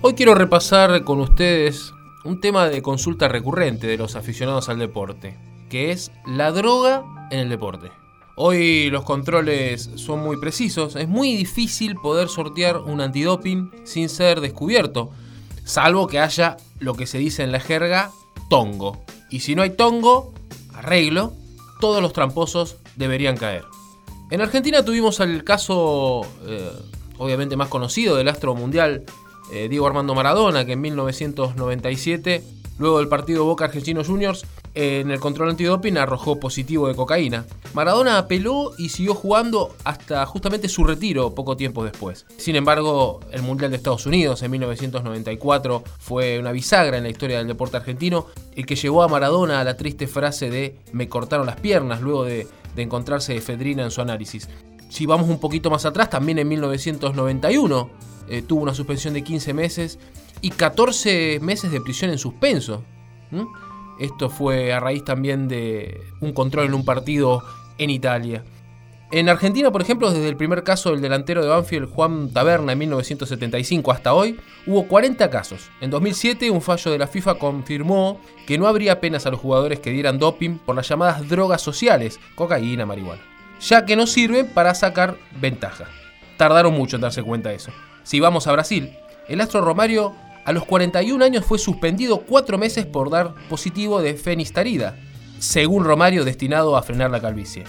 Hoy quiero repasar con ustedes un tema de consulta recurrente de los aficionados al deporte, que es la droga en el deporte. Hoy los controles son muy precisos, es muy difícil poder sortear un antidoping sin ser descubierto, salvo que haya lo que se dice en la jerga tongo. Y si no hay tongo, arreglo, todos los tramposos deberían caer. En Argentina tuvimos el caso, eh, obviamente más conocido, del astro mundial eh, Diego Armando Maradona, que en 1997, luego del partido Boca Argentinos Juniors, en el control antidoping arrojó positivo de cocaína. Maradona apeló y siguió jugando hasta justamente su retiro poco tiempo después. Sin embargo, el Mundial de Estados Unidos en 1994 fue una bisagra en la historia del deporte argentino, el que llevó a Maradona a la triste frase de me cortaron las piernas luego de, de encontrarse efedrina en su análisis. Si vamos un poquito más atrás, también en 1991 eh, tuvo una suspensión de 15 meses y 14 meses de prisión en suspenso. Esto fue a raíz también de un control en un partido en Italia. En Argentina, por ejemplo, desde el primer caso del delantero de Banfield, Juan Taberna, en 1975 hasta hoy, hubo 40 casos. En 2007, un fallo de la FIFA confirmó que no habría penas a los jugadores que dieran doping por las llamadas drogas sociales, cocaína, marihuana, ya que no sirven para sacar ventaja. Tardaron mucho en darse cuenta de eso. Si vamos a Brasil, el astro Romario a los 41 años fue suspendido cuatro meses por dar positivo de fenistarida, según Romario destinado a frenar la calvicie.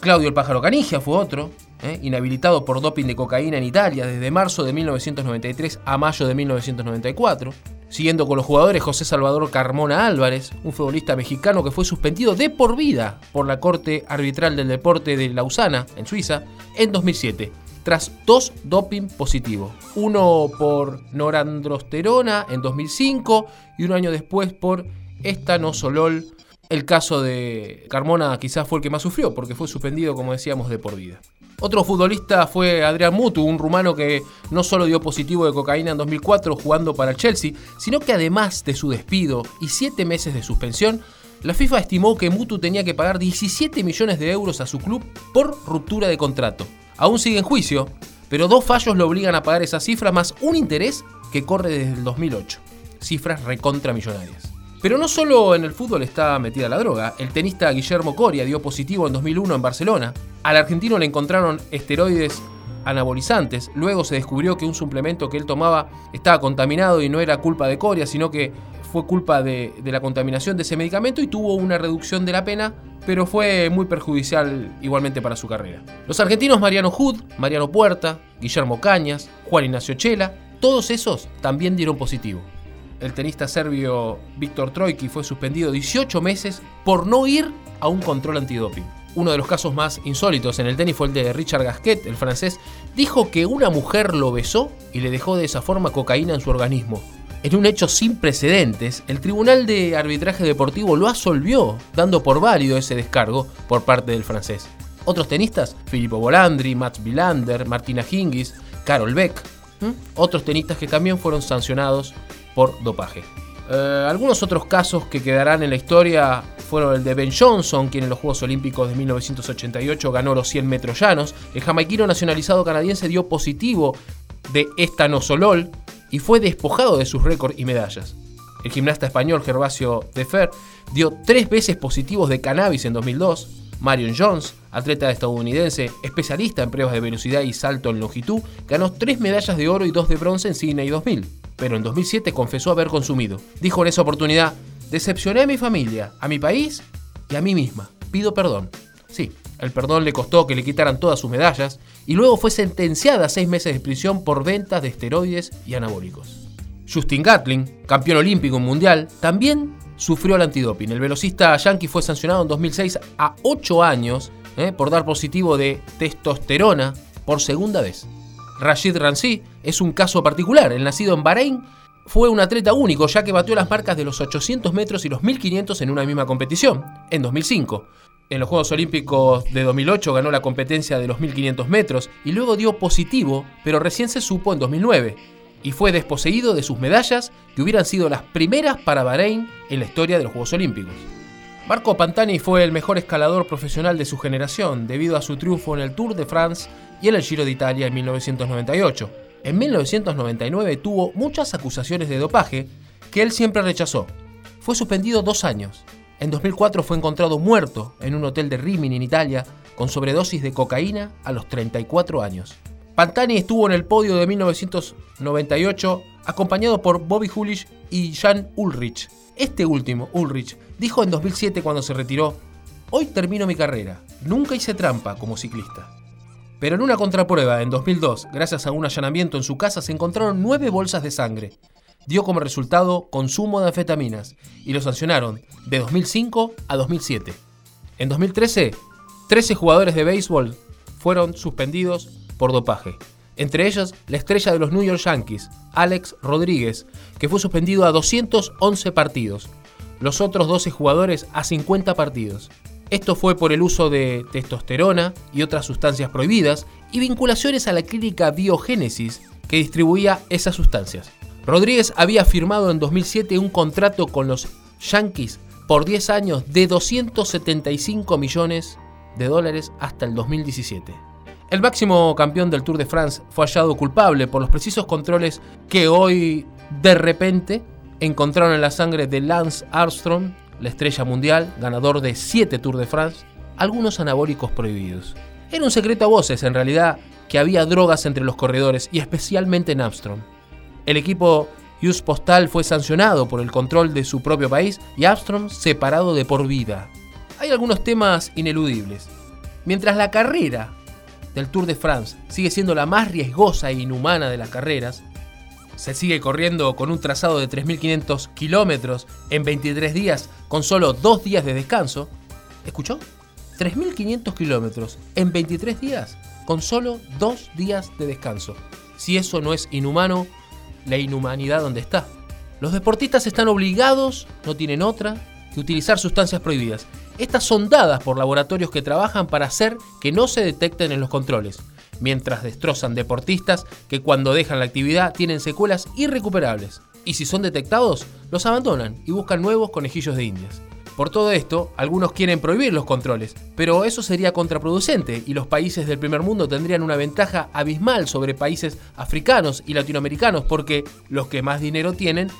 Claudio el Pájaro Canigia fue otro, ¿eh? inhabilitado por doping de cocaína en Italia desde marzo de 1993 a mayo de 1994. Siguiendo con los jugadores, José Salvador Carmona Álvarez, un futbolista mexicano que fue suspendido de por vida por la Corte Arbitral del Deporte de Lausana, en Suiza, en 2007 tras dos doping positivos. Uno por norandrosterona en 2005 y un año después por estanosolol. El caso de Carmona quizás fue el que más sufrió porque fue suspendido, como decíamos, de por vida. Otro futbolista fue Adrián Mutu, un rumano que no solo dio positivo de cocaína en 2004 jugando para el Chelsea, sino que además de su despido y siete meses de suspensión, la FIFA estimó que Mutu tenía que pagar 17 millones de euros a su club por ruptura de contrato aún sigue en juicio, pero dos fallos lo obligan a pagar esa cifra más un interés que corre desde el 2008. Cifras recontra millonarias. Pero no solo en el fútbol está metida la droga. El tenista Guillermo Coria dio positivo en 2001 en Barcelona. Al argentino le encontraron esteroides anabolizantes. Luego se descubrió que un suplemento que él tomaba estaba contaminado y no era culpa de Coria, sino que fue culpa de, la contaminación de ese medicamento y tuvo una reducción de la pena pero fue muy perjudicial igualmente para su carrera. Los argentinos Mariano Hood, Mariano Puerta, Guillermo Cañas, Juan Ignacio Chela, todos esos también dieron positivo. El tenista serbio Víctor Troiki fue suspendido 18 meses por no ir a un control antidoping. Uno de los casos más insólitos en el tenis fue el de Richard Gasquet, el francés, dijo que una mujer lo besó y le dejó de esa forma cocaína en su organismo. En un hecho sin precedentes, el Tribunal de Arbitraje Deportivo lo absolvió, dando por válido ese descargo por parte del francés. Otros tenistas, Filippo Bolandri, Mats Wilander, Martina Hingis, Carol Beck, otros tenistas que también fueron sancionados por dopaje. Eh, algunos otros casos que quedarán en la historia fueron el de Ben Johnson, quien en los Juegos Olímpicos de 1988 ganó los 100 metros llanos. El jamaiquino nacionalizado canadiense dio positivo de estanosolol, y fue despojado de sus récords y medallas. El gimnasta español Gervasio Defer dio tres veces positivos de cannabis en 2002. Marion Jones, atleta estadounidense, especialista en pruebas de velocidad y salto en longitud, ganó tres medallas de oro y dos de bronce en Sydney 2000, pero en 2007 confesó haber consumido. Dijo en esa oportunidad, decepcioné a mi familia, a mi país y a mí misma. Pido perdón. Sí, el perdón le costó que le quitaran todas sus medallas y luego fue sentenciada a seis meses de prisión por ventas de esteroides y anabólicos. Justin Gatling, campeón olímpico mundial, también sufrió el antidoping. El velocista yankee fue sancionado en 2006 a 8 años eh, por dar positivo de testosterona por segunda vez. Rashid Ransi es un caso particular. El nacido en Bahrein fue un atleta único ya que batió las marcas de los 800 metros y los 1500 en una misma competición, en 2005. En los Juegos Olímpicos de 2008 ganó la competencia de los 1500 metros y luego dio positivo, pero recién se supo en 2009 y fue desposeído de sus medallas que hubieran sido las primeras para Bahrein en la historia de los Juegos Olímpicos. Marco Pantani fue el mejor escalador profesional de su generación debido a su triunfo en el Tour de France y en el Giro de Italia en 1998. En 1999 tuvo muchas acusaciones de dopaje que él siempre rechazó. Fue suspendido dos años. En 2004 fue encontrado muerto en un hotel de Rimini, en Italia, con sobredosis de cocaína a los 34 años. Pantani estuvo en el podio de 1998 acompañado por Bobby Hulish y Jan Ulrich. Este último, Ulrich, dijo en 2007 cuando se retiró, Hoy termino mi carrera, nunca hice trampa como ciclista. Pero en una contraprueba en 2002, gracias a un allanamiento en su casa, se encontraron nueve bolsas de sangre. Dio como resultado consumo de anfetaminas y lo sancionaron de 2005 a 2007. En 2013, 13 jugadores de béisbol fueron suspendidos por dopaje. Entre ellos, la estrella de los New York Yankees, Alex Rodríguez, que fue suspendido a 211 partidos. Los otros 12 jugadores a 50 partidos. Esto fue por el uso de testosterona y otras sustancias prohibidas y vinculaciones a la clínica Biogénesis que distribuía esas sustancias. Rodríguez había firmado en 2007 un contrato con los Yankees por 10 años de 275 millones de dólares hasta el 2017. El máximo campeón del Tour de France fue hallado culpable por los precisos controles que hoy de repente encontraron en la sangre de Lance Armstrong la estrella mundial, ganador de 7 Tours de France, algunos anabólicos prohibidos. Era un secreto a voces, en realidad, que había drogas entre los corredores y especialmente en Armstrong. El equipo US Postal fue sancionado por el control de su propio país y Armstrong separado de por vida. Hay algunos temas ineludibles. Mientras la carrera del Tour de France sigue siendo la más riesgosa e inhumana de las carreras, se sigue corriendo con un trazado de 3.500 kilómetros en 23 días con solo dos días de descanso. ¿Escuchó? 3.500 kilómetros en 23 días con solo dos días de descanso. Si eso no es inhumano, la inhumanidad donde está. Los deportistas están obligados, no tienen otra, que utilizar sustancias prohibidas. Estas son dadas por laboratorios que trabajan para hacer que no se detecten en los controles mientras destrozan deportistas que cuando dejan la actividad tienen secuelas irrecuperables. Y si son detectados, los abandonan y buscan nuevos conejillos de indias. Por todo esto, algunos quieren prohibir los controles, pero eso sería contraproducente y los países del primer mundo tendrían una ventaja abismal sobre países africanos y latinoamericanos porque los que más dinero tienen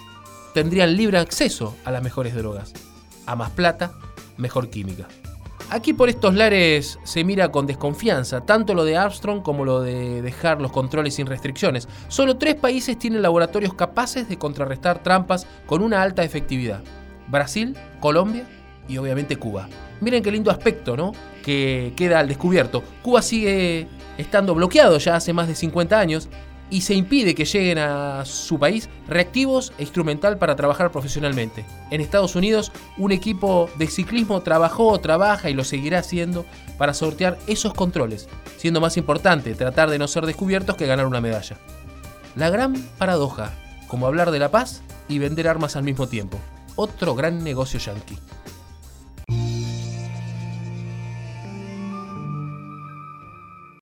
tendrían libre acceso a las mejores drogas. A más plata, mejor química. Aquí por estos lares se mira con desconfianza, tanto lo de Armstrong como lo de dejar los controles sin restricciones. Solo tres países tienen laboratorios capaces de contrarrestar trampas con una alta efectividad. Brasil, Colombia y obviamente Cuba. Miren qué lindo aspecto, ¿no? Que queda al descubierto. Cuba sigue estando bloqueado ya hace más de 50 años y se impide que lleguen a su país reactivos e instrumental para trabajar profesionalmente. En Estados Unidos, un equipo de ciclismo trabajó, trabaja y lo seguirá haciendo para sortear esos controles, siendo más importante tratar de no ser descubiertos que ganar una medalla. La gran paradoja, como hablar de la paz y vender armas al mismo tiempo. Otro gran negocio yanqui.